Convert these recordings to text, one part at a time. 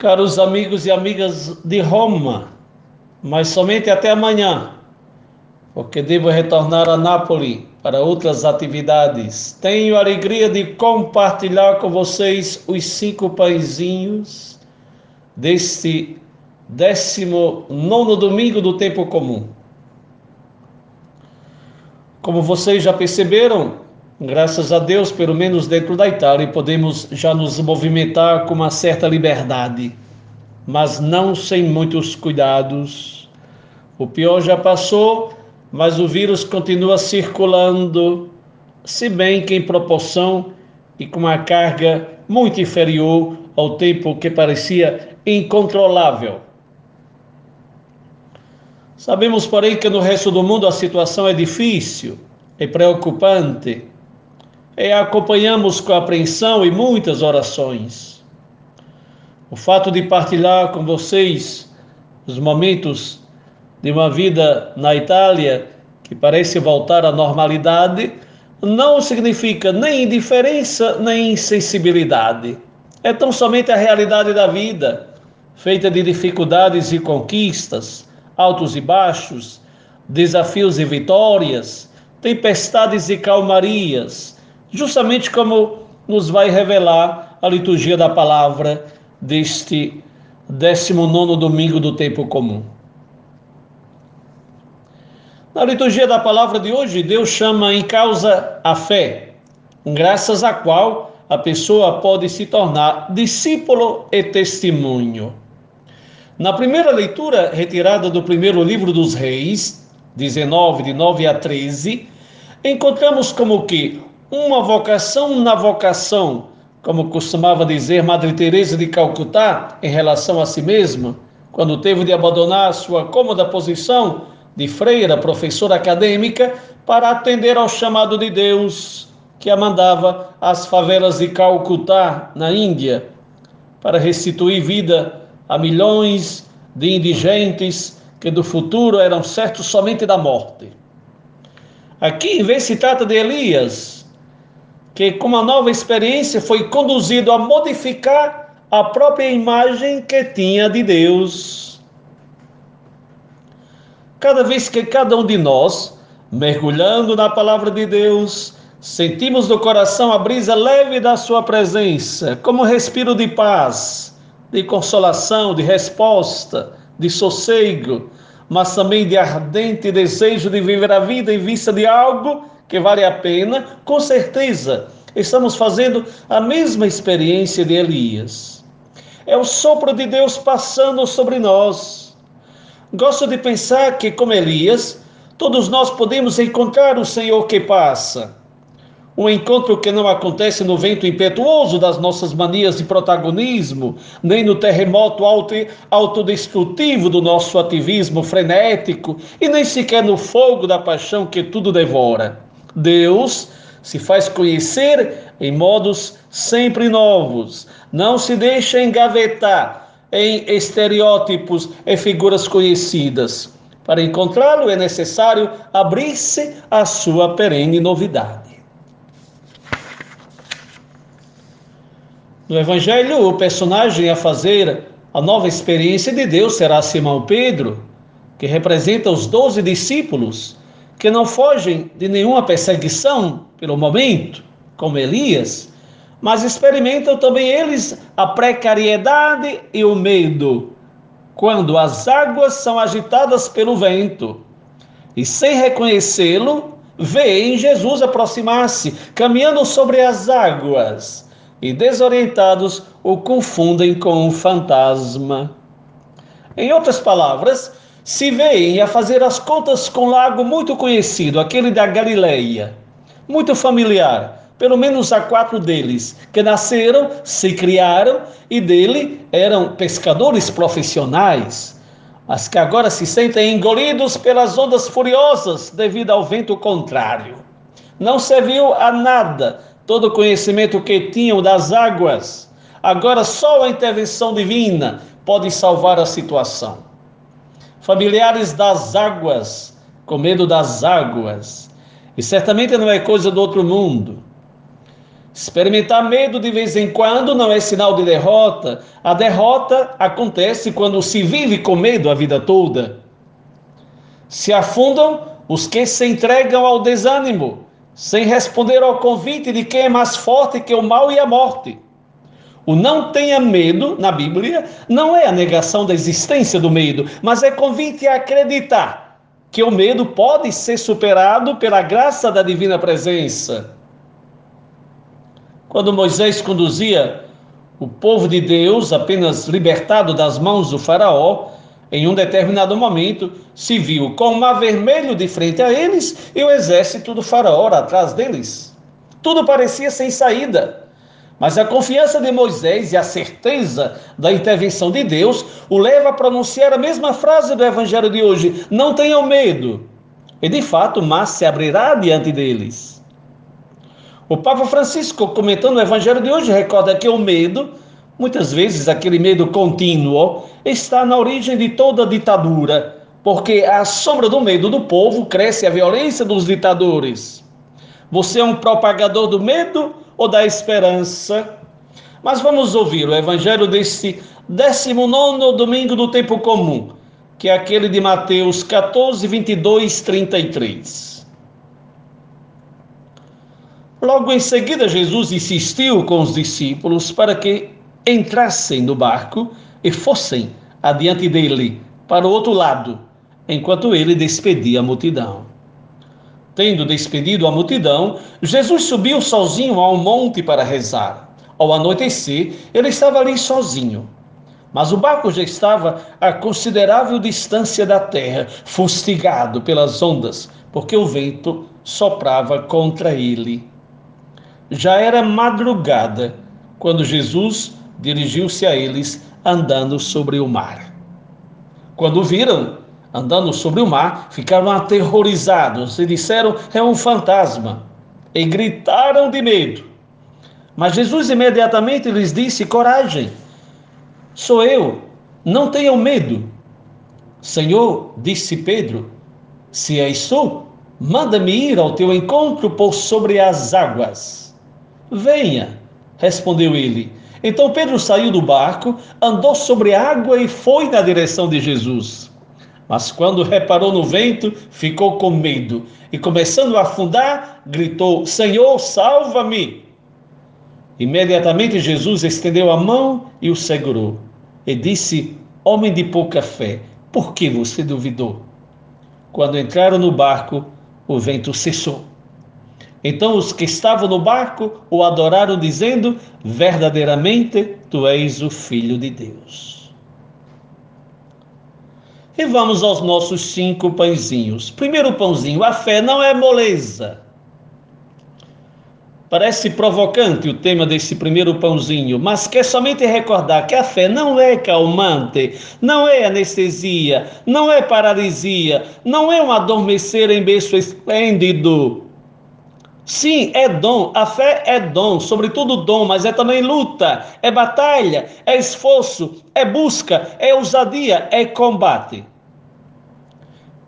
Caros amigos e amigas de Roma, mas somente até amanhã, porque devo retornar a Nápoles para outras atividades. Tenho a alegria de compartilhar com vocês os cinco pãezinhos deste décimo nono domingo do tempo comum. Como vocês já perceberam, graças a Deus, pelo menos dentro da Itália, podemos já nos movimentar com uma certa liberdade, mas não sem muitos cuidados. O pior já passou, mas o vírus continua circulando, se bem que em proporção e com uma carga muito inferior ao tempo que parecia incontrolável. Sabemos, porém, que no resto do mundo a situação é difícil, é preocupante, e acompanhamos com apreensão e muitas orações. O fato de partilhar com vocês os momentos de uma vida na Itália que parece voltar à normalidade não significa nem indiferença nem insensibilidade. É tão somente a realidade da vida, feita de dificuldades e conquistas altos e baixos, desafios e vitórias, tempestades e calmarias, justamente como nos vai revelar a liturgia da palavra deste 19 domingo do tempo comum. Na liturgia da palavra de hoje, Deus chama em causa a fé, graças à qual a pessoa pode se tornar discípulo e testemunho. Na primeira leitura, retirada do primeiro livro dos Reis, 19, de 9 a 13, encontramos como que uma vocação na vocação, como costumava dizer Madre Teresa de Calcutá em relação a si mesma, quando teve de abandonar sua cômoda posição de freira, professora acadêmica, para atender ao chamado de Deus que a mandava às favelas de Calcutá, na Índia, para restituir vida a milhões de indigentes que do futuro eram certos somente da morte. Aqui, em vez se trata de Elias, que com uma nova experiência foi conduzido a modificar a própria imagem que tinha de Deus. Cada vez que cada um de nós, mergulhando na palavra de Deus, sentimos no coração a brisa leve da sua presença, como um respiro de paz, de consolação, de resposta, de sossego, mas também de ardente desejo de viver a vida em vista de algo que vale a pena, com certeza estamos fazendo a mesma experiência de Elias. É o sopro de Deus passando sobre nós. Gosto de pensar que, como Elias, todos nós podemos encontrar o Senhor que passa um encontro que não acontece no vento impetuoso das nossas manias de protagonismo, nem no terremoto autodestrutivo do nosso ativismo frenético, e nem sequer no fogo da paixão que tudo devora. Deus se faz conhecer em modos sempre novos, não se deixa engavetar em estereótipos e figuras conhecidas. Para encontrá-lo é necessário abrir-se à sua perene novidade. No Evangelho, o personagem a fazer a nova experiência de Deus será Simão Pedro, que representa os doze discípulos que não fogem de nenhuma perseguição pelo momento, como Elias, mas experimentam também eles a precariedade e o medo, quando as águas são agitadas pelo vento. E sem reconhecê-lo, veem Jesus aproximar-se, caminhando sobre as águas e desorientados o confundem com um fantasma. Em outras palavras, se veem a fazer as contas com um lago muito conhecido, aquele da Galileia, muito familiar, pelo menos a quatro deles, que nasceram, se criaram e dele eram pescadores profissionais, mas que agora se sentem engolidos pelas ondas furiosas devido ao vento contrário. Não serviu a nada todo o conhecimento que tinham das águas. Agora só a intervenção divina pode salvar a situação. Familiares das águas, com medo das águas. E certamente não é coisa do outro mundo. Experimentar medo de vez em quando não é sinal de derrota. A derrota acontece quando se vive com medo a vida toda. Se afundam os que se entregam ao desânimo, sem responder ao convite de quem é mais forte que o mal e a morte. O não tenha medo na Bíblia não é a negação da existência do medo, mas é convite a acreditar que o medo pode ser superado pela graça da divina presença. Quando Moisés conduzia o povo de Deus, apenas libertado das mãos do Faraó, em um determinado momento, se viu com o mar vermelho de frente a eles e o exército do Faraó atrás deles. Tudo parecia sem saída. Mas a confiança de Moisés e a certeza da intervenção de Deus o leva a pronunciar a mesma frase do evangelho de hoje: Não tenham medo. E de fato, o mar se abrirá diante deles. O Papa Francisco, comentando o evangelho de hoje, recorda que o medo Muitas vezes aquele medo contínuo está na origem de toda ditadura, porque à sombra do medo do povo cresce a violência dos ditadores. Você é um propagador do medo ou da esperança? Mas vamos ouvir o evangelho deste 19 domingo do tempo comum, que é aquele de Mateus 14, 22, 33. Logo em seguida, Jesus insistiu com os discípulos para que entrassem no barco e fossem adiante dele para o outro lado, enquanto ele despedia a multidão. Tendo despedido a multidão, Jesus subiu sozinho ao monte para rezar. Ao anoitecer, ele estava ali sozinho. Mas o barco já estava a considerável distância da terra, fustigado pelas ondas, porque o vento soprava contra ele. Já era madrugada quando Jesus dirigiu-se a eles andando sobre o mar. Quando viram andando sobre o mar, ficaram aterrorizados e disseram: É um fantasma. E gritaram de medo. Mas Jesus imediatamente lhes disse: Coragem, sou eu, não tenham medo. Senhor, disse Pedro, se és tu, manda-me ir ao teu encontro por sobre as águas. Venha, respondeu ele. Então Pedro saiu do barco, andou sobre a água e foi na direção de Jesus. Mas quando reparou no vento, ficou com medo e, começando a afundar, gritou: Senhor, salva-me! Imediatamente Jesus estendeu a mão e o segurou e disse: Homem de pouca fé, por que você duvidou? Quando entraram no barco, o vento cessou. Então os que estavam no barco o adoraram, dizendo: Verdadeiramente tu és o Filho de Deus. E vamos aos nossos cinco pãezinhos. Primeiro pãozinho: a fé não é moleza. Parece provocante o tema desse primeiro pãozinho, mas quer somente recordar que a fé não é calmante, não é anestesia, não é paralisia, não é um adormecer em berço esplêndido Sim, é dom. A fé é dom, sobretudo dom, mas é também luta, é batalha, é esforço, é busca, é ousadia, é combate.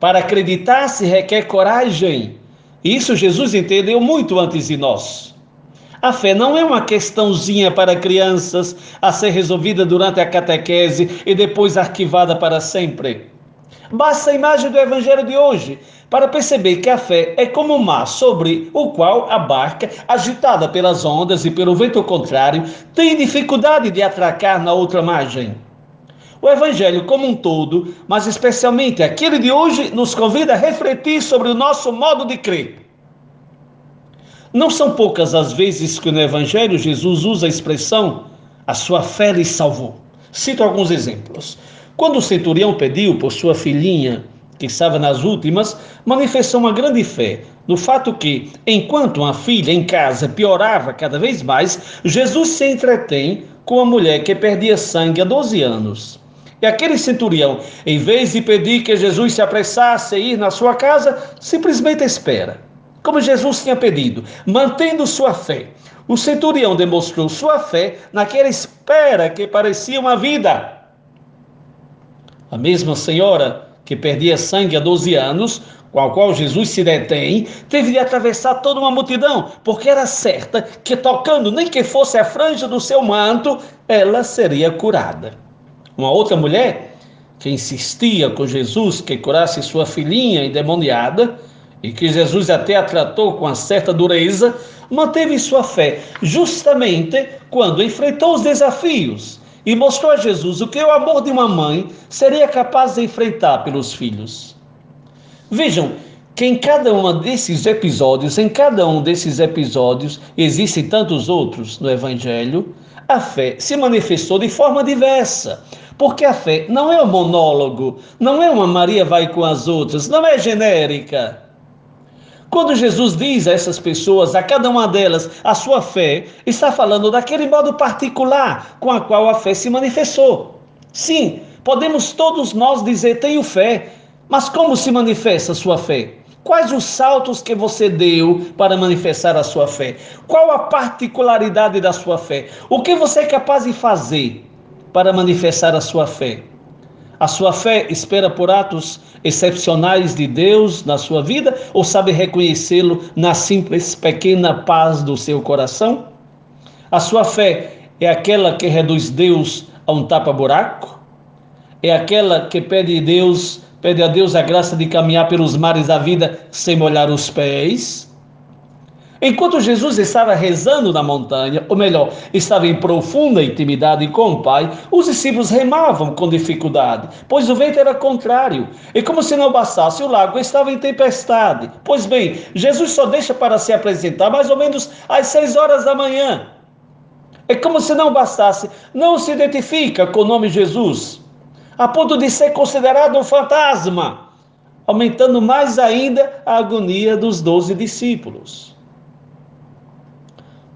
Para acreditar se requer coragem. Isso Jesus entendeu muito antes de nós. A fé não é uma questãozinha para crianças a ser resolvida durante a catequese e depois arquivada para sempre. Basta a imagem do evangelho de hoje para perceber que a fé é como um mar sobre o qual a barca, agitada pelas ondas e pelo vento contrário, tem dificuldade de atracar na outra margem. O evangelho como um todo, mas especialmente aquele de hoje, nos convida a refletir sobre o nosso modo de crer. Não são poucas as vezes que no evangelho Jesus usa a expressão a sua fé lhe salvou. Cito alguns exemplos. Quando o centurião pediu por sua filhinha que estava nas últimas, manifestou uma grande fé no fato que, enquanto uma filha em casa piorava cada vez mais, Jesus se entretém com a mulher que perdia sangue há 12 anos. E aquele centurião, em vez de pedir que Jesus se apressasse a ir na sua casa, simplesmente espera. Como Jesus tinha pedido, mantendo sua fé. O centurião demonstrou sua fé naquela espera que parecia uma vida. A mesma senhora que perdia sangue há 12 anos, com a qual Jesus se detém, teve de atravessar toda uma multidão, porque era certa que tocando nem que fosse a franja do seu manto, ela seria curada. Uma outra mulher que insistia com Jesus que curasse sua filhinha endemoniada, e que Jesus até a tratou com uma certa dureza, manteve sua fé justamente quando enfrentou os desafios e mostrou a Jesus o que o amor de uma mãe seria capaz de enfrentar pelos filhos. Vejam que em cada um desses episódios, em cada um desses episódios, existem tantos outros no Evangelho, a fé se manifestou de forma diversa. Porque a fé não é um monólogo, não é uma Maria vai com as outras, não é genérica. Quando Jesus diz a essas pessoas, a cada uma delas, a sua fé, está falando daquele modo particular com a qual a fé se manifestou. Sim, podemos todos nós dizer tenho fé, mas como se manifesta a sua fé? Quais os saltos que você deu para manifestar a sua fé? Qual a particularidade da sua fé? O que você é capaz de fazer para manifestar a sua fé? A sua fé espera por atos excepcionais de Deus na sua vida ou sabe reconhecê-lo na simples pequena paz do seu coração? A sua fé é aquela que reduz Deus a um tapa-buraco? É aquela que pede Deus, pede a Deus a graça de caminhar pelos mares da vida sem molhar os pés? Enquanto Jesus estava rezando na montanha, ou melhor, estava em profunda intimidade com o Pai, os discípulos remavam com dificuldade, pois o vento era contrário. E como se não bastasse, o lago estava em tempestade. Pois bem, Jesus só deixa para se apresentar mais ou menos às seis horas da manhã. É como se não bastasse, não se identifica com o nome Jesus, a ponto de ser considerado um fantasma, aumentando mais ainda a agonia dos doze discípulos.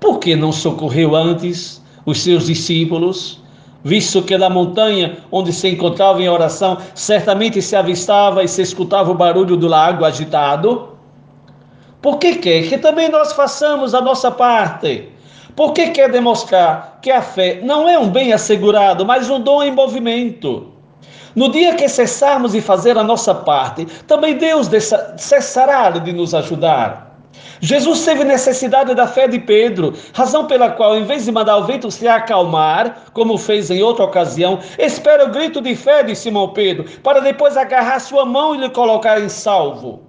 Por que não socorreu antes os seus discípulos? Visto que da montanha onde se encontrava em oração, certamente se avistava e se escutava o barulho do lago agitado? Por que quer que também nós façamos a nossa parte? Por que quer demonstrar que a fé não é um bem assegurado, mas um dom em movimento? No dia que cessarmos de fazer a nossa parte, também Deus cessará de nos ajudar. Jesus teve necessidade da fé de Pedro, razão pela qual, em vez de mandar o vento se acalmar, como fez em outra ocasião, espera o grito de fé de Simão Pedro, para depois agarrar sua mão e lhe colocar em salvo.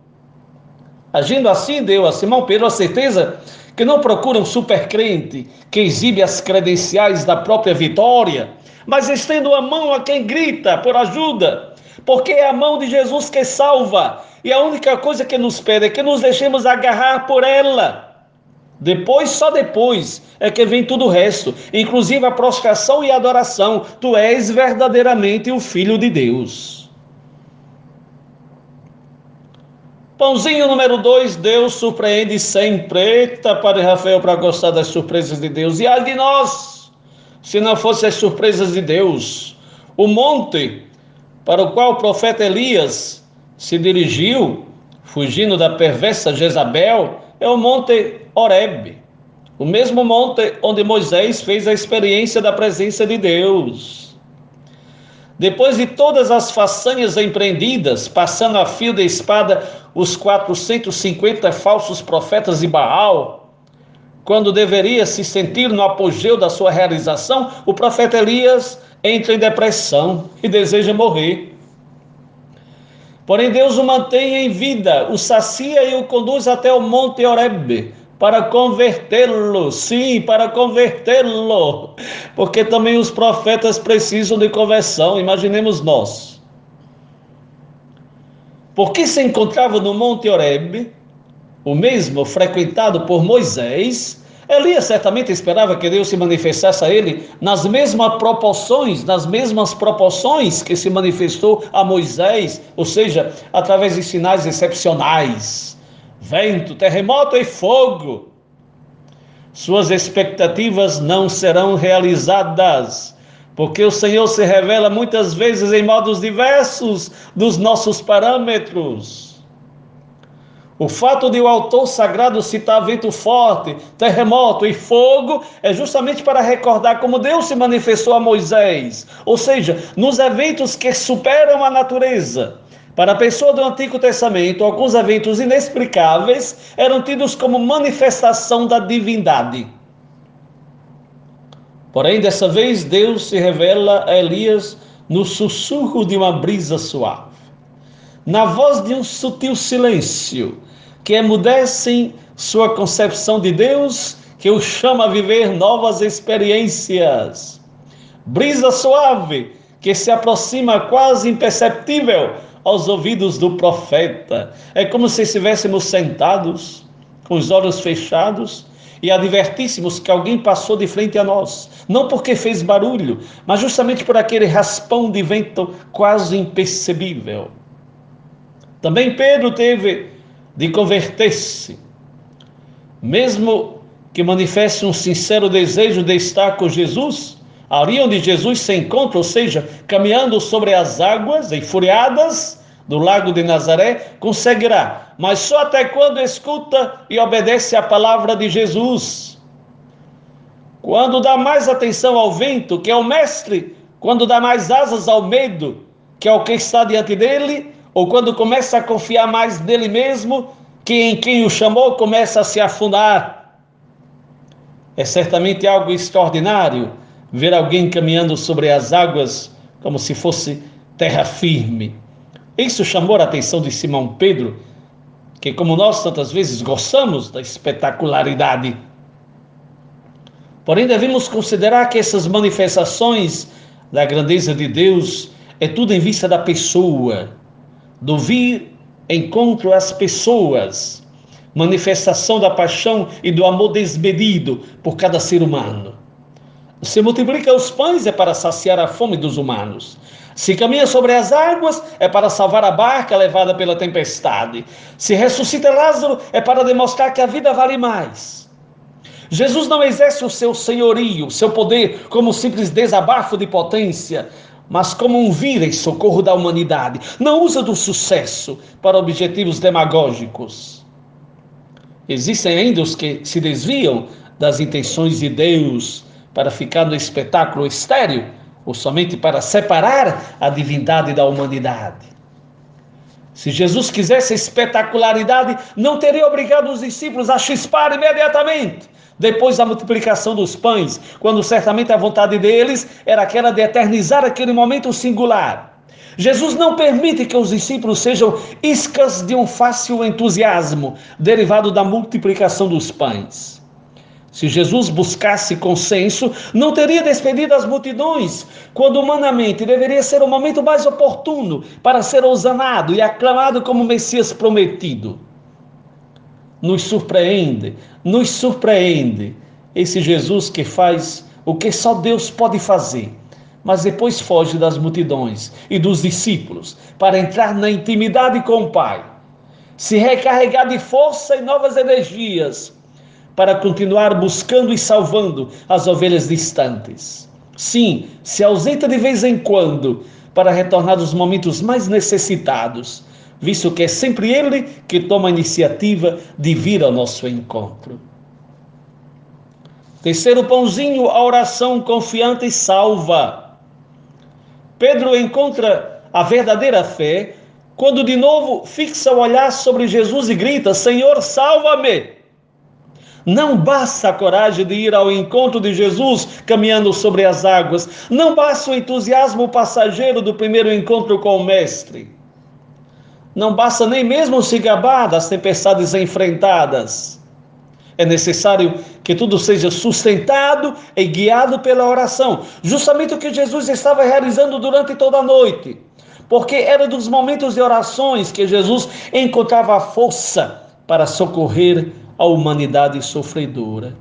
Agindo assim, deu a Simão Pedro a certeza que não procura um supercrente que exibe as credenciais da própria vitória, mas estendo a mão a quem grita por ajuda, porque é a mão de Jesus que salva e a única coisa que nos pede é que nos deixemos agarrar por ela. Depois, só depois, é que vem tudo o resto, inclusive a prostração e a adoração. Tu és verdadeiramente o Filho de Deus. Pãozinho número dois, Deus surpreende sempre. Eita, Padre Rafael, para gostar das surpresas de Deus. E ai de nós, se não fossem as surpresas de Deus. O monte para o qual o profeta Elias se dirigiu, fugindo da perversa Jezabel, é o Monte Horeb, o mesmo monte onde Moisés fez a experiência da presença de Deus. Depois de todas as façanhas empreendidas, passando a fio de espada os 450 falsos profetas de Baal, quando deveria se sentir no apogeu da sua realização, o profeta Elias entra em depressão e deseja morrer. Porém, Deus o mantém em vida, o sacia e o conduz até o Monte Horeb para convertê-lo, sim, para convertê-lo, porque também os profetas precisam de conversão, imaginemos nós. Porque se encontrava no Monte Horeb, o mesmo frequentado por Moisés, Elias certamente esperava que Deus se manifestasse a ele nas mesmas proporções, nas mesmas proporções que se manifestou a Moisés, ou seja, através de sinais excepcionais: vento, terremoto e fogo. Suas expectativas não serão realizadas, porque o Senhor se revela muitas vezes em modos diversos dos nossos parâmetros. O fato de o autor sagrado citar vento forte, terremoto e fogo é justamente para recordar como Deus se manifestou a Moisés, ou seja, nos eventos que superam a natureza, Para a pessoa do Antigo Testamento, alguns eventos inexplicáveis eram tidos como manifestação da divindade. Porém, dessa vez, Deus se revela a Elias no sussurro de uma brisa suave, na voz de um sutil silêncio que emudecem sua concepção de Deus, que o chama a viver novas experiências. Brisa suave que se aproxima quase imperceptível aos ouvidos do profeta. É como se estivéssemos sentados, com os olhos fechados, e advertíssemos que alguém passou de frente a nós, não porque fez barulho, mas justamente por aquele raspão de vento quase imperceptível. Também Pedro teve de converter-se, mesmo que manifeste um sincero desejo de estar com Jesus, ali onde Jesus se encontra, ou seja, caminhando sobre as águas enfuriadas do lago de Nazaré, conseguirá, mas só até quando escuta e obedece à palavra de Jesus. Quando dá mais atenção ao vento, que é o mestre, quando dá mais asas ao medo, que é o que está diante dele, ou quando começa a confiar mais nele mesmo, que em quem o chamou começa a se afundar. É certamente algo extraordinário ver alguém caminhando sobre as águas como se fosse terra firme. Isso chamou a atenção de Simão Pedro, que, como nós tantas vezes gostamos da espetacularidade. Porém, devemos considerar que essas manifestações da grandeza de Deus é tudo em vista da pessoa, do vir encontro às pessoas, manifestação da paixão e do amor desmedido por cada ser humano. Se multiplica os pães é para saciar a fome dos humanos. Se caminha sobre as águas é para salvar a barca levada pela tempestade. Se ressuscita Lázaro é para demonstrar que a vida vale mais. Jesus não exerce o seu senhorio, o seu poder como um simples desabafo de potência, mas como um vir em socorro da humanidade. Não usa do sucesso para objetivos demagógicos. Existem ainda os que se desviam das intenções de Deus para ficar no espetáculo estéreo ou somente para separar a divindade da humanidade. Se Jesus quisesse espetacularidade, não teria obrigado os discípulos a chispar imediatamente, depois da multiplicação dos pães, quando certamente a vontade deles era aquela de eternizar aquele momento singular. Jesus não permite que os discípulos sejam iscas de um fácil entusiasmo derivado da multiplicação dos pães. Se Jesus buscasse consenso, não teria despedido as multidões, quando humanamente deveria ser o momento mais oportuno para ser ousanado e aclamado como Messias prometido. Nos surpreende, nos surpreende esse Jesus que faz o que só Deus pode fazer, mas depois foge das multidões e dos discípulos para entrar na intimidade com o Pai, se recarregar de força e novas energias para continuar buscando e salvando as ovelhas distantes. Sim, se ausenta de vez em quando para retornar nos momentos mais necessitados, visto que é sempre Ele que toma a iniciativa de vir ao nosso encontro. Terceiro pãozinho, a oração confiante e salva. Pedro encontra a verdadeira fé quando de novo fixa o olhar sobre Jesus e grita: Senhor, salva-me! Não basta a coragem de ir ao encontro de Jesus caminhando sobre as águas. Não basta o entusiasmo passageiro do primeiro encontro com o Mestre. Não basta nem mesmo se gabar das tempestades enfrentadas. É necessário que tudo seja sustentado e guiado pela oração, justamente o que Jesus estava realizando durante toda a noite. Porque era dos momentos de orações que Jesus encontrava força para socorrer a humanidade sofredora.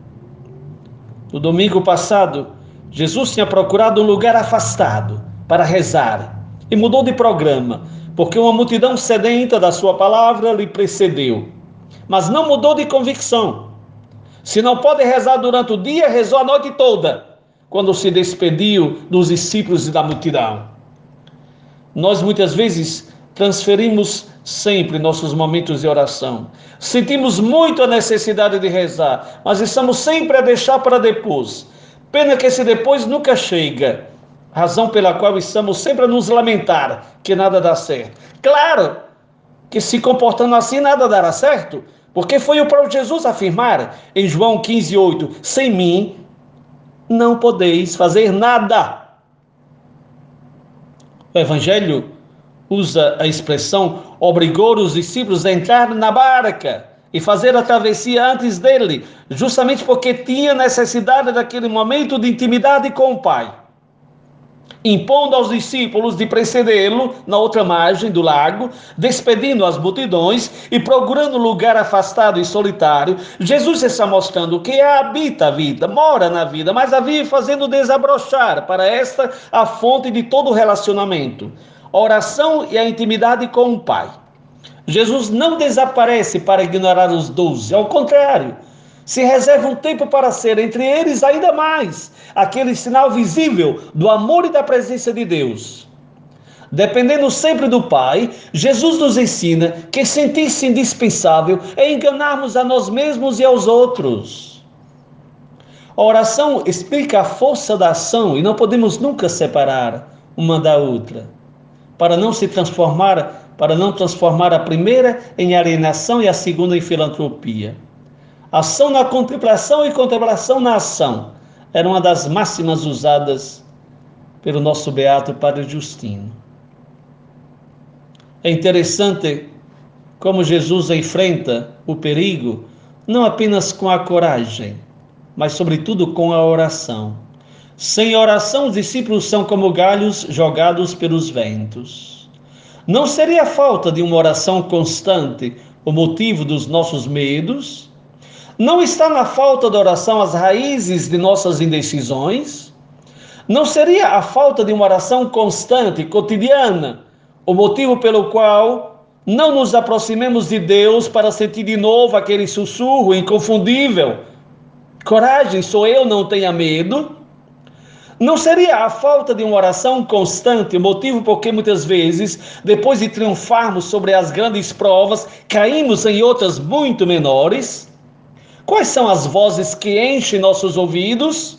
No domingo passado, Jesus tinha procurado um lugar afastado para rezar e mudou de programa, porque uma multidão sedenta da sua palavra lhe precedeu. Mas não mudou de convicção. Se não pode rezar durante o dia, rezou a noite toda, quando se despediu dos discípulos e da multidão. Nós muitas vezes transferimos sempre nossos momentos de oração. Sentimos muito a necessidade de rezar, mas estamos sempre a deixar para depois. Pena que esse depois nunca chega. Razão pela qual estamos sempre a nos lamentar que nada dá certo. Claro que se comportando assim nada dará certo, porque foi o próprio Jesus afirmar em João 15:8, sem mim não podeis fazer nada. O evangelho usa a expressão obrigou os discípulos a entrar na barca e fazer a travessia antes dele, justamente porque tinha necessidade daquele momento de intimidade com o Pai. Impondo aos discípulos de precedê-lo na outra margem do lago, despedindo as multidões e procurando lugar afastado e solitário, Jesus está mostrando que habita a vida, mora na vida, mas a vive fazendo desabrochar para esta a fonte de todo relacionamento oração e a intimidade com o Pai. Jesus não desaparece para ignorar os doze, ao contrário, se reserva um tempo para ser entre eles ainda mais aquele sinal visível do amor e da presença de Deus. Dependendo sempre do Pai, Jesus nos ensina que sentir-se indispensável é enganarmos a nós mesmos e aos outros. A oração explica a força da ação e não podemos nunca separar uma da outra para não se transformar, para não transformar a primeira em alienação e a segunda em filantropia. Ação na contemplação e contemplação na ação era uma das máximas usadas pelo nosso beato Padre Justino. É interessante como Jesus enfrenta o perigo não apenas com a coragem, mas sobretudo com a oração. Sem oração, os discípulos são como galhos jogados pelos ventos. Não seria a falta de uma oração constante o motivo dos nossos medos? Não está na falta de oração as raízes de nossas indecisões? Não seria a falta de uma oração constante, cotidiana, o motivo pelo qual não nos aproximemos de Deus para sentir de novo aquele sussurro inconfundível? Coragem, sou eu, não tenha medo. Não seria a falta de uma oração constante o motivo por que muitas vezes, depois de triunfarmos sobre as grandes provas, caímos em outras muito menores? Quais são as vozes que enchem nossos ouvidos?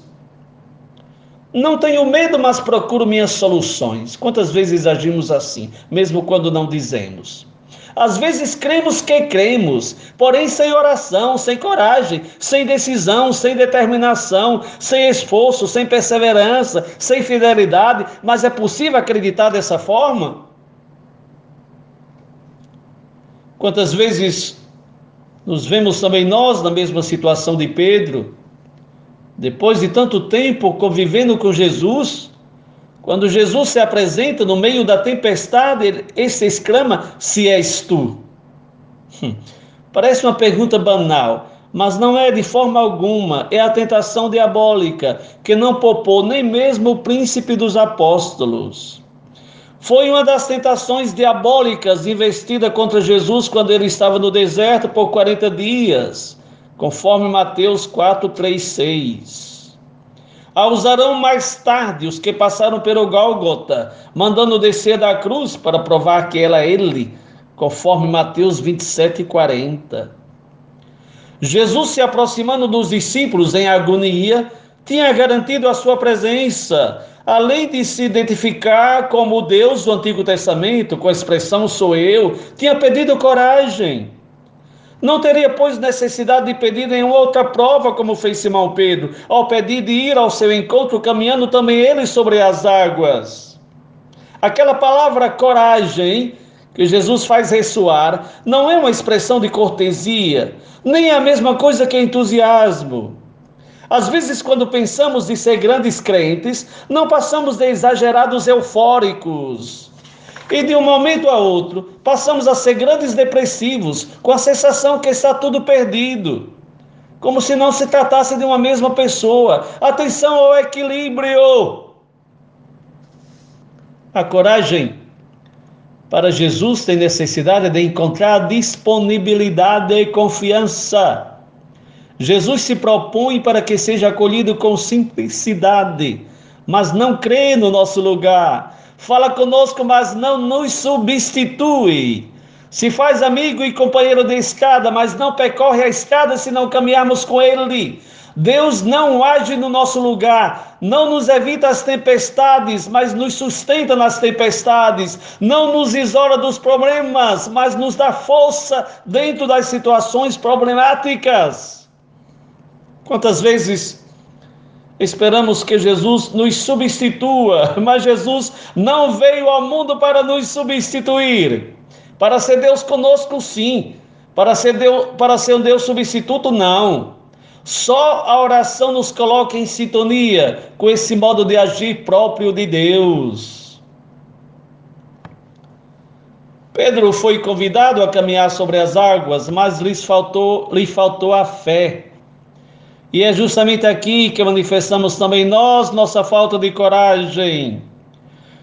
Não tenho medo, mas procuro minhas soluções. Quantas vezes agimos assim, mesmo quando não dizemos? Às vezes cremos que cremos, porém sem oração, sem coragem, sem decisão, sem determinação, sem esforço, sem perseverança, sem fidelidade, mas é possível acreditar dessa forma? Quantas vezes nos vemos também nós na mesma situação de Pedro, depois de tanto tempo convivendo com Jesus, quando Jesus se apresenta no meio da tempestade, ele se exclama: Se és tu. Hum. Parece uma pergunta banal, mas não é de forma alguma. É a tentação diabólica que não poupou nem mesmo o príncipe dos apóstolos. Foi uma das tentações diabólicas investida contra Jesus quando ele estava no deserto por 40 dias, conforme Mateus 4, 3, 6. A usarão mais tarde os que passaram pelo Gólgota, mandando descer da cruz para provar que ela é ele, conforme Mateus 27, 40. Jesus, se aproximando dos discípulos em agonia, tinha garantido a sua presença, além de se identificar como Deus do Antigo Testamento, com a expressão sou eu, tinha pedido coragem. Não teria, pois, necessidade de pedir nenhuma outra prova, como fez Simão Pedro, ao pedir de ir ao seu encontro, caminhando também ele sobre as águas. Aquela palavra coragem que Jesus faz ressoar não é uma expressão de cortesia, nem é a mesma coisa que entusiasmo. Às vezes, quando pensamos de ser grandes crentes, não passamos de exagerados eufóricos e de um momento a outro, passamos a ser grandes depressivos, com a sensação que está tudo perdido. Como se não se tratasse de uma mesma pessoa. Atenção ao equilíbrio. A coragem para Jesus tem necessidade de encontrar disponibilidade e confiança. Jesus se propõe para que seja acolhido com simplicidade, mas não crê no nosso lugar fala conosco, mas não nos substitui. Se faz amigo e companheiro de escada, mas não percorre a escada se não caminharmos com ele. Deus não age no nosso lugar, não nos evita as tempestades, mas nos sustenta nas tempestades, não nos isola dos problemas, mas nos dá força dentro das situações problemáticas. Quantas vezes esperamos que Jesus nos substitua, mas Jesus não veio ao mundo para nos substituir. Para ser Deus conosco, sim. Para ser, Deus, para ser um Deus substituto, não. Só a oração nos coloca em sintonia com esse modo de agir próprio de Deus. Pedro foi convidado a caminhar sobre as águas, mas lhe faltou, lhe faltou a fé. E é justamente aqui que manifestamos também nós nossa falta de coragem.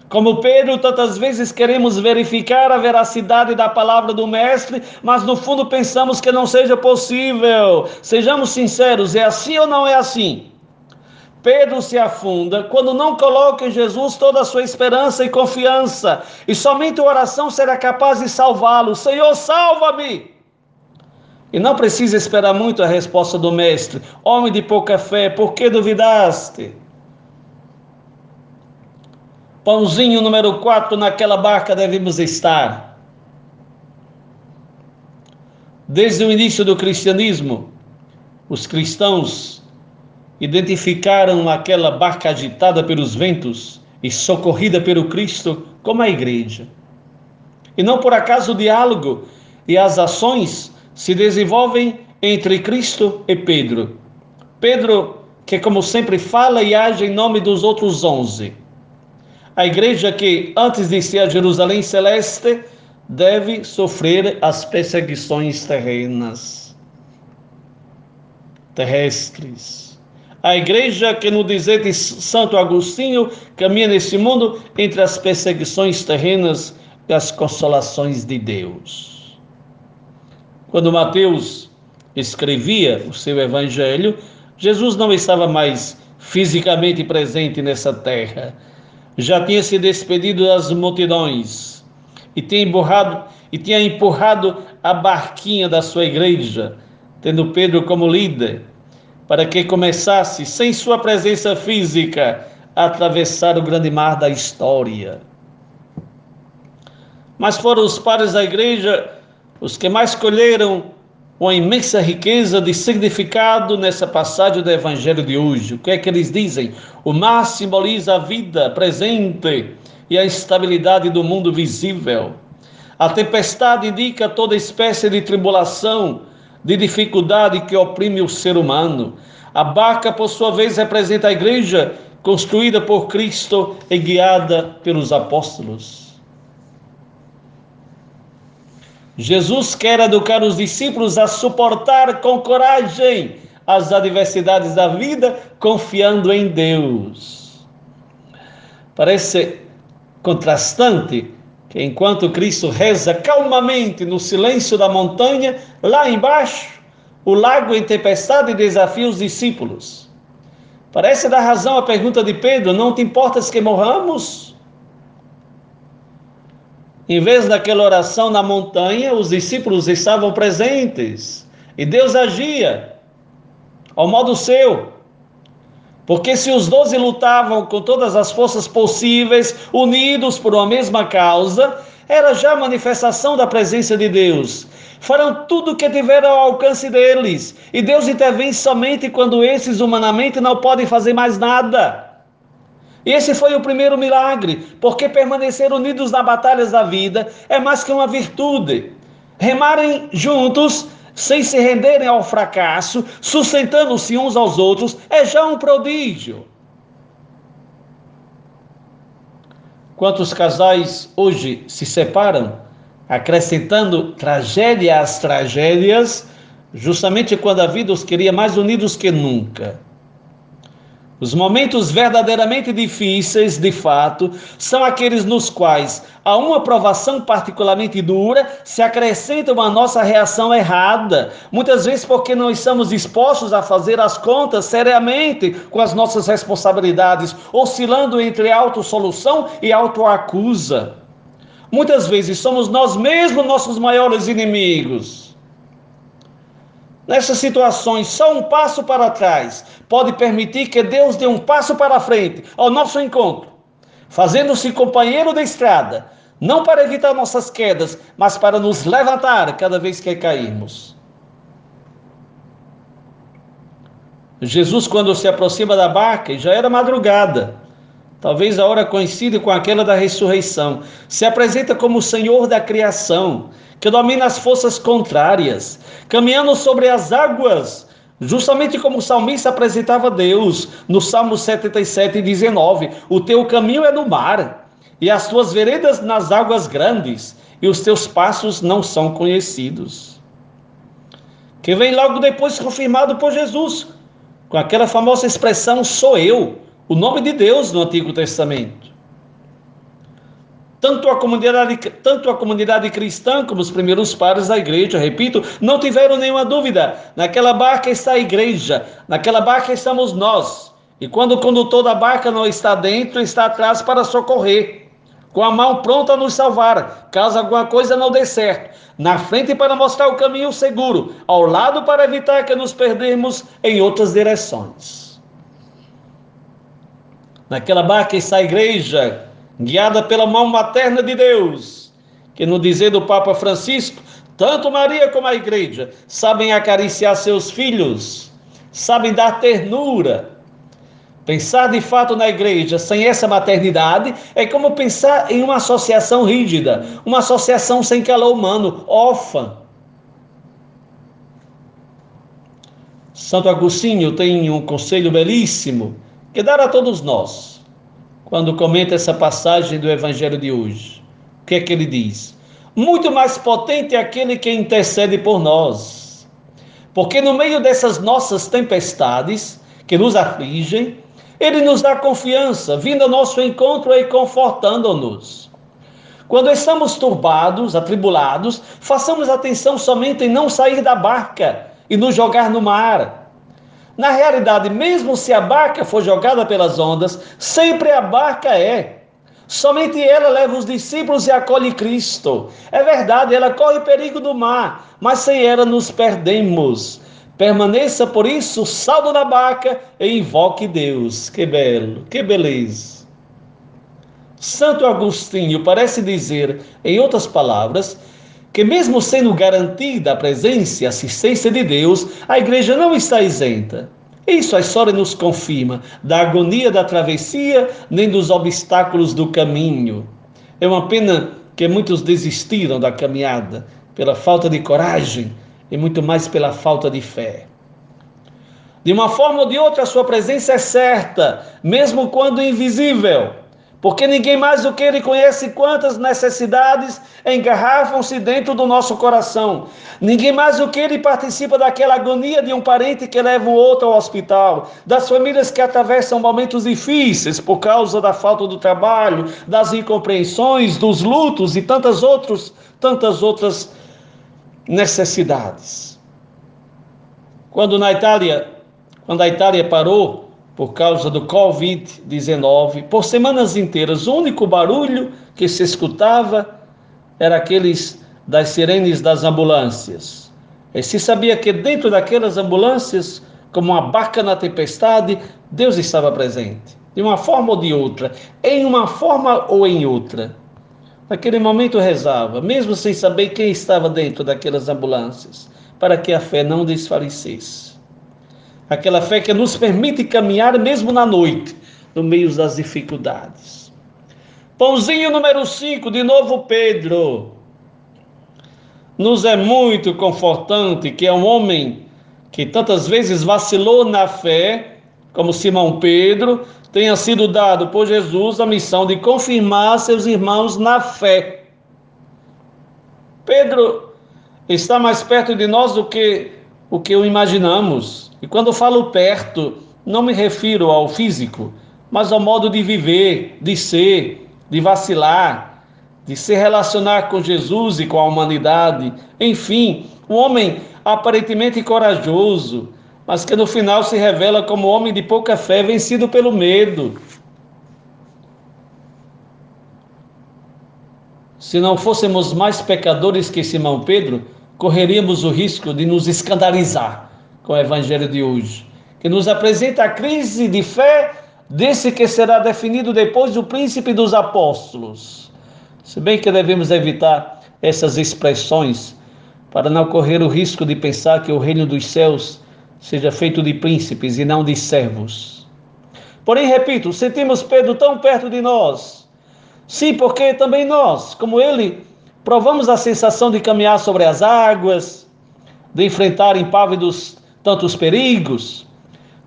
Como Pedro, tantas vezes queremos verificar a veracidade da palavra do Mestre, mas no fundo pensamos que não seja possível. Sejamos sinceros, é assim ou não é assim? Pedro se afunda quando não coloca em Jesus toda a sua esperança e confiança, e somente a oração será capaz de salvá-lo. Senhor, salva-me! E não precisa esperar muito a resposta do Mestre. Homem de pouca fé, por que duvidaste? Pãozinho número 4, naquela barca devemos estar. Desde o início do cristianismo, os cristãos identificaram aquela barca agitada pelos ventos e socorrida pelo Cristo como a igreja. E não por acaso o diálogo e as ações se desenvolvem entre Cristo e Pedro. Pedro, que como sempre fala e age em nome dos outros onze a igreja que, antes de ser a Jerusalém celeste, deve sofrer as perseguições terrenas, terrestres. A igreja que, no dizer de Santo Agostinho, caminha nesse mundo entre as perseguições terrenas e as consolações de Deus. Quando Mateus escrevia o seu evangelho, Jesus não estava mais fisicamente presente nessa terra já tinha se despedido das multidões e tinha empurrado, e tinha empurrado a barquinha da sua igreja, tendo Pedro como líder, para que começasse, sem sua presença física, a atravessar o grande mar da história. Mas foram os padres da igreja os que mais colheram uma imensa riqueza de significado nessa passagem do Evangelho de hoje. O que é que eles dizem? O mar simboliza a vida presente e a estabilidade do mundo visível. A tempestade indica toda espécie de tribulação, de dificuldade que oprime o ser humano. A barca, por sua vez, representa a igreja construída por Cristo e guiada pelos apóstolos. Jesus quer educar os discípulos a suportar com coragem as adversidades da vida, confiando em Deus. Parece contrastante que enquanto Cristo reza calmamente no silêncio da montanha, lá embaixo, o lago em tempestade desafia os discípulos. Parece dar razão à pergunta de Pedro: não te importas que morramos? Em vez daquela oração na montanha, os discípulos estavam presentes e Deus agia ao modo seu. Porque se os doze lutavam com todas as forças possíveis, unidos por uma mesma causa, era já manifestação da presença de Deus. Farão tudo o que tiveram ao alcance deles, e Deus intervém somente quando esses humanamente não podem fazer mais nada. Esse foi o primeiro milagre, porque permanecer unidos na batalhas da vida é mais que uma virtude. Remarem juntos, sem se renderem ao fracasso, sustentando-se uns aos outros, é já um prodígio. Quantos casais hoje se separam, acrescentando tragédia às tragédias, justamente quando a vida os queria mais unidos que nunca? Os momentos verdadeiramente difíceis, de fato, são aqueles nos quais, a uma provação particularmente dura, se acrescenta uma nossa reação errada, muitas vezes porque não estamos dispostos a fazer as contas seriamente com as nossas responsabilidades, oscilando entre autossolução e autoacusa. Muitas vezes somos nós mesmos nossos maiores inimigos. Nessas situações, só um passo para trás pode permitir que Deus dê um passo para frente ao nosso encontro, fazendo-se companheiro da estrada, não para evitar nossas quedas, mas para nos levantar cada vez que cairmos. Jesus, quando se aproxima da barca, já era madrugada, talvez a hora coincida com aquela da ressurreição, se apresenta como o Senhor da criação, que domina as forças contrárias, caminhando sobre as águas, justamente como o salmista apresentava Deus no Salmo 77, 19: O teu caminho é no mar, e as tuas veredas nas águas grandes, e os teus passos não são conhecidos. Que vem logo depois confirmado por Jesus, com aquela famosa expressão sou eu, o nome de Deus no Antigo Testamento. Tanto a comunidade, tanto a comunidade cristã como os primeiros padres da igreja, repito, não tiveram nenhuma dúvida. Naquela barca está a igreja, naquela barca estamos nós. E quando o condutor da barca não está dentro, está atrás para socorrer, com a mão pronta a nos salvar, caso alguma coisa não dê certo na frente para mostrar o caminho seguro, ao lado para evitar que nos perdemos em outras direções. Naquela barca está a igreja, guiada pela mão materna de Deus, que no dizer do Papa Francisco, tanto Maria como a igreja sabem acariciar seus filhos, sabem dar ternura, Pensar de fato na igreja sem essa maternidade é como pensar em uma associação rígida, uma associação sem calor humano, órfã. Santo Agostinho tem um conselho belíssimo que dá a todos nós, quando comenta essa passagem do Evangelho de hoje. O que é que ele diz? Muito mais potente é aquele que intercede por nós, porque no meio dessas nossas tempestades que nos afligem, ele nos dá confiança, vindo ao nosso encontro e confortando-nos. Quando estamos turbados, atribulados, façamos atenção somente em não sair da barca e nos jogar no mar. Na realidade, mesmo se a barca for jogada pelas ondas, sempre a barca é. Somente ela leva os discípulos e acolhe Cristo. É verdade, ela corre perigo do mar, mas sem ela nos perdemos. Permaneça, por isso, saldo da barca e invoque Deus. Que belo, que beleza. Santo Agostinho parece dizer, em outras palavras, que mesmo sendo garantida a presença e assistência de Deus, a igreja não está isenta. Isso a história nos confirma, da agonia da travessia, nem dos obstáculos do caminho. É uma pena que muitos desistiram da caminhada pela falta de coragem, e muito mais pela falta de fé. De uma forma ou de outra, a sua presença é certa, mesmo quando invisível, porque ninguém mais do que ele conhece quantas necessidades engarrafam-se dentro do nosso coração. Ninguém mais do que ele participa daquela agonia de um parente que leva o outro ao hospital, das famílias que atravessam momentos difíceis por causa da falta do trabalho, das incompreensões, dos lutos e tantas outros, tantas outras necessidades. Quando na Itália, quando a Itália parou por causa do Covid-19, por semanas inteiras, o único barulho que se escutava era aqueles das sirenes das ambulâncias. E se sabia que dentro daquelas ambulâncias, como uma barca na tempestade, Deus estava presente, de uma forma ou de outra, em uma forma ou em outra. Naquele momento rezava, mesmo sem saber quem estava dentro daquelas ambulâncias, para que a fé não desfalecesse. Aquela fé que nos permite caminhar mesmo na noite, no meio das dificuldades. Pãozinho número 5, de novo Pedro. Nos é muito confortante que é um homem que tantas vezes vacilou na fé, como Simão Pedro, tenha sido dado por Jesus a missão de confirmar seus irmãos na fé. Pedro está mais perto de nós do que o que o imaginamos. E quando falo perto, não me refiro ao físico, mas ao modo de viver, de ser, de vacilar, de se relacionar com Jesus e com a humanidade. Enfim, um homem aparentemente corajoso, mas que no final se revela como homem de pouca fé, vencido pelo medo. Se não fôssemos mais pecadores que Simão Pedro, correríamos o risco de nos escandalizar com o evangelho de hoje, que nos apresenta a crise de fé desse que será definido depois o príncipe dos apóstolos. Se bem que devemos evitar essas expressões para não correr o risco de pensar que o reino dos céus seja feito de príncipes e não de servos. Porém, repito, sentimos Pedro tão perto de nós. Sim, porque também nós, como ele, provamos a sensação de caminhar sobre as águas, de enfrentar impávidos tantos perigos.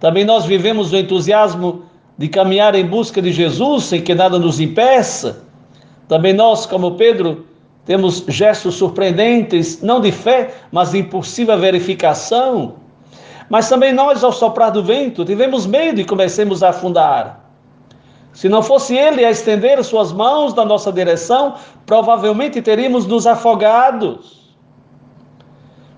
Também nós vivemos o entusiasmo de caminhar em busca de Jesus sem que nada nos impeça. Também nós, como Pedro, temos gestos surpreendentes, não de fé, mas de impulsiva verificação. Mas também nós, ao soprar do vento, tivemos medo e comecemos a afundar. Se não fosse ele a estender suas mãos na nossa direção, provavelmente teríamos nos afogados.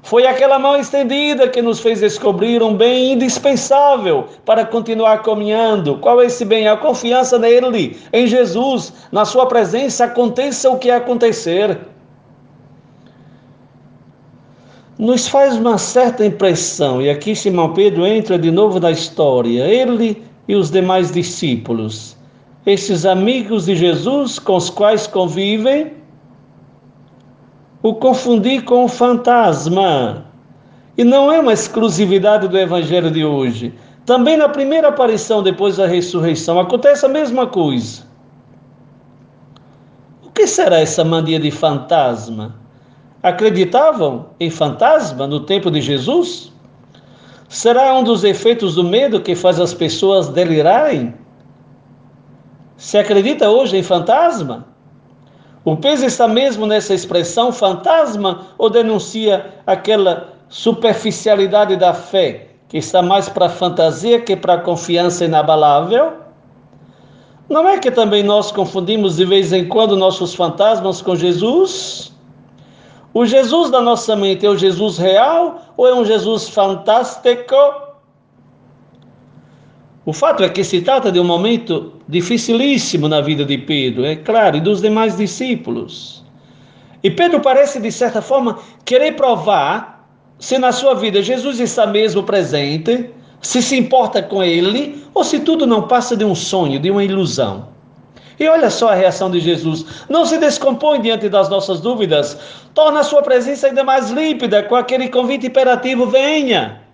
Foi aquela mão estendida que nos fez descobrir um bem indispensável para continuar caminhando. Qual é esse bem? A confiança nele, em Jesus, na sua presença, aconteça o que acontecer. Nos faz uma certa impressão, e aqui Simão Pedro entra de novo na história, ele e os demais discípulos, esses amigos de Jesus com os quais convivem, o confundir com o fantasma. E não é uma exclusividade do evangelho de hoje. Também na primeira aparição depois da ressurreição acontece a mesma coisa. O que será essa mania de fantasma? Acreditavam em fantasma no tempo de Jesus? Será um dos efeitos do medo que faz as pessoas delirarem? Se acredita hoje em fantasma? O peso está mesmo nessa expressão fantasma ou denuncia aquela superficialidade da fé, que está mais para a fantasia que para a confiança inabalável? Não é que também nós confundimos de vez em quando nossos fantasmas com Jesus? O Jesus da nossa mente é o Jesus real ou é um Jesus fantástico? O fato é que se trata de um momento dificilíssimo na vida de Pedro, é claro, e dos demais discípulos. E Pedro parece, de certa forma, querer provar se na sua vida Jesus está mesmo presente, se se importa com ele, ou se tudo não passa de um sonho, de uma ilusão. E olha só a reação de Jesus. Não se descompõe diante das nossas dúvidas. Torna a sua presença ainda mais límpida com aquele convite imperativo: venha.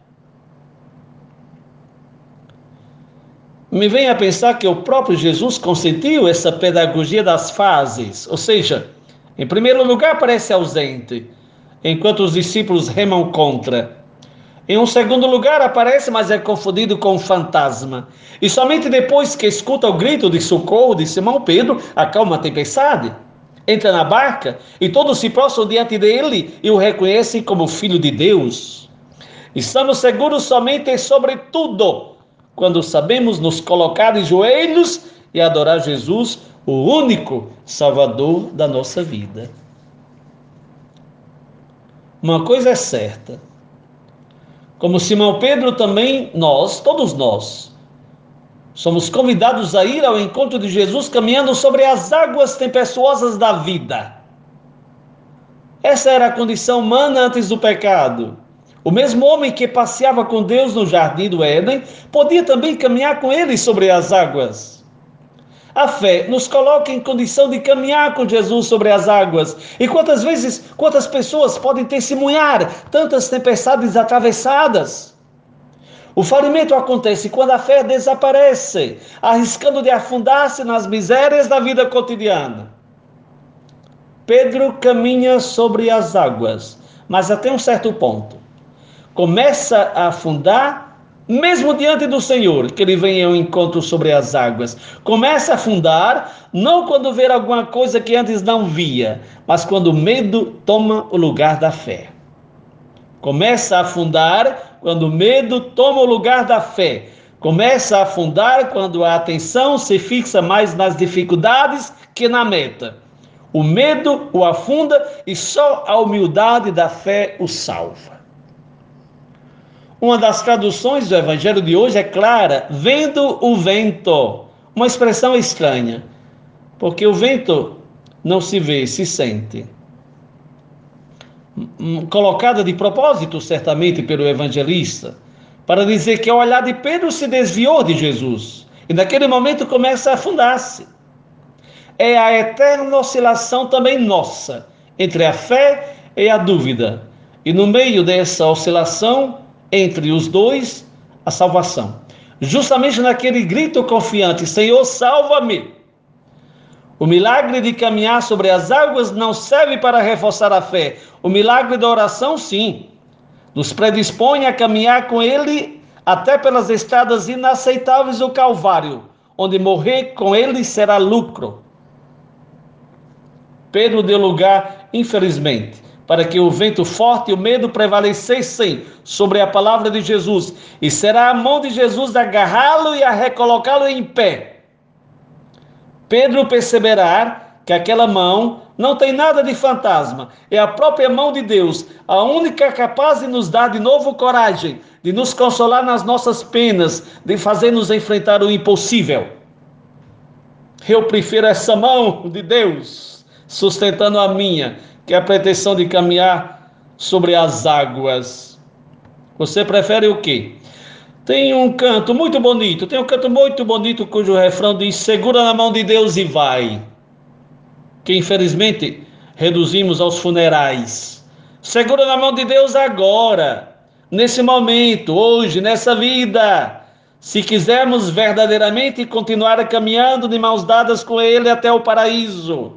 Me vem a pensar que o próprio Jesus consentiu essa pedagogia das fases, ou seja, em primeiro lugar parece ausente, enquanto os discípulos remam contra. Em um segundo lugar aparece, mas é confundido com um fantasma. E somente depois que escuta o grito de socorro de Simão Pedro, acalma a tempestade. Entra na barca e todos se prostram diante dele e o reconhecem como filho de Deus. Estamos seguros somente e sobretudo quando sabemos nos colocar de joelhos e adorar Jesus, o único Salvador da nossa vida. Uma coisa é certa. Como Simão Pedro, também nós, todos nós, somos convidados a ir ao encontro de Jesus caminhando sobre as águas tempestuosas da vida. Essa era a condição humana antes do pecado. O mesmo homem que passeava com Deus no jardim do Éden podia também caminhar com ele sobre as águas. A fé nos coloca em condição de caminhar com Jesus sobre as águas. E quantas vezes, quantas pessoas podem testemunhar tantas tempestades atravessadas? O falimento acontece quando a fé desaparece, arriscando de afundar-se nas misérias da vida cotidiana. Pedro caminha sobre as águas, mas até um certo ponto começa a afundar, mesmo diante do Senhor, que ele vem ao encontro sobre as águas. Começa a afundar, não quando ver alguma coisa que antes não via, mas quando o medo toma o lugar da fé. Começa a afundar quando o medo toma o lugar da fé. Começa a afundar quando a atenção se fixa mais nas dificuldades que na meta. O medo o afunda e só a humildade da fé o salva. Uma das traduções do evangelho de hoje é clara, vendo o vento. Uma expressão estranha, porque o vento não se vê, se sente. colocada de propósito, certamente, pelo evangelista, para dizer que o olhar de Pedro se desviou de Jesus e naquele momento começa a afundar-se. É a eterna oscilação também nossa entre a fé e a dúvida, e no meio dessa oscilação entre os dois, a salvação. Justamente naquele grito confiante: Senhor, salva-me. O milagre de caminhar sobre as águas não serve para reforçar a fé. O milagre da oração, sim. Nos predispõe a caminhar com Ele até pelas estradas inaceitáveis do Calvário, onde morrer com Ele será lucro. Pedro deu lugar, infelizmente, para que o vento forte e o medo prevalecessem sobre a palavra de Jesus, e será a mão de Jesus agarrá-lo e a recolocá-lo em pé. Pedro perceberá que aquela mão não tem nada de fantasma, é a própria mão de Deus, a única capaz de nos dar de novo coragem, de nos consolar nas nossas penas, de fazer-nos enfrentar o impossível. Eu prefiro essa mão de Deus sustentando a minha, que a pretensão de caminhar sobre as águas. Você prefere o quê? Tem um canto muito bonito, tem um canto muito bonito cujo refrão diz: Segura na mão de Deus e vai. Que infelizmente reduzimos aos funerais. Segura na mão de Deus agora, nesse momento, hoje, nessa vida. Se quisermos verdadeiramente continuar caminhando de mãos dadas com Ele até o paraíso.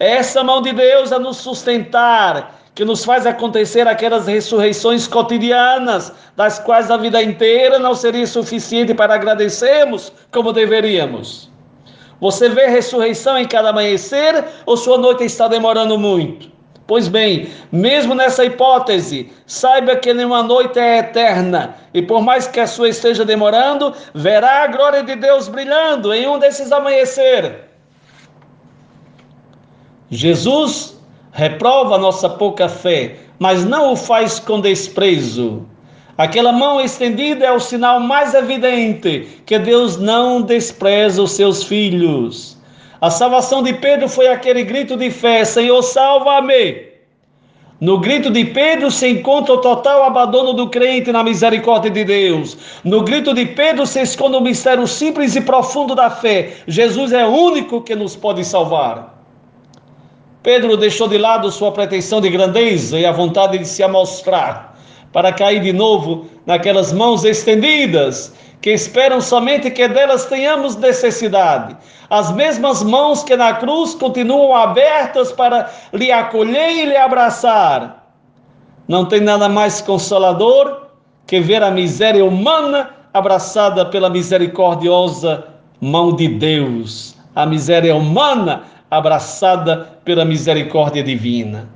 É essa mão de Deus a nos sustentar, que nos faz acontecer aquelas ressurreições cotidianas, das quais a vida inteira não seria suficiente para agradecermos como deveríamos. Você vê ressurreição em cada amanhecer ou sua noite está demorando muito? Pois bem, mesmo nessa hipótese, saiba que nenhuma noite é eterna, e por mais que a sua esteja demorando, verá a glória de Deus brilhando em um desses amanhecer. Jesus reprova nossa pouca fé, mas não o faz com desprezo. Aquela mão estendida é o sinal mais evidente que Deus não despreza os seus filhos. A salvação de Pedro foi aquele grito de fé: Senhor, salva-me. No grito de Pedro se encontra o total abandono do crente na misericórdia de Deus. No grito de Pedro se esconde o mistério simples e profundo da fé. Jesus é o único que nos pode salvar. Pedro deixou de lado sua pretensão de grandeza e a vontade de se amostrar, para cair de novo naquelas mãos estendidas que esperam somente que delas tenhamos necessidade. As mesmas mãos que na cruz continuam abertas para lhe acolher e lhe abraçar. Não tem nada mais consolador que ver a miséria humana abraçada pela misericordiosa mão de Deus. A miséria humana abraçada pela misericórdia divina.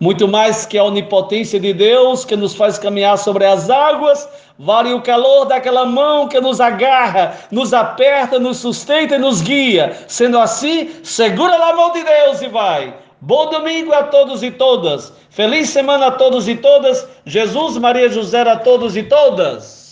Muito mais que a onipotência de Deus que nos faz caminhar sobre as águas, vale o calor daquela mão que nos agarra, nos aperta, nos sustenta e nos guia. Sendo assim, segura na mão de Deus e vai. Bom domingo a todos e todas. Feliz semana a todos e todas. Jesus, Maria José a todos e todas.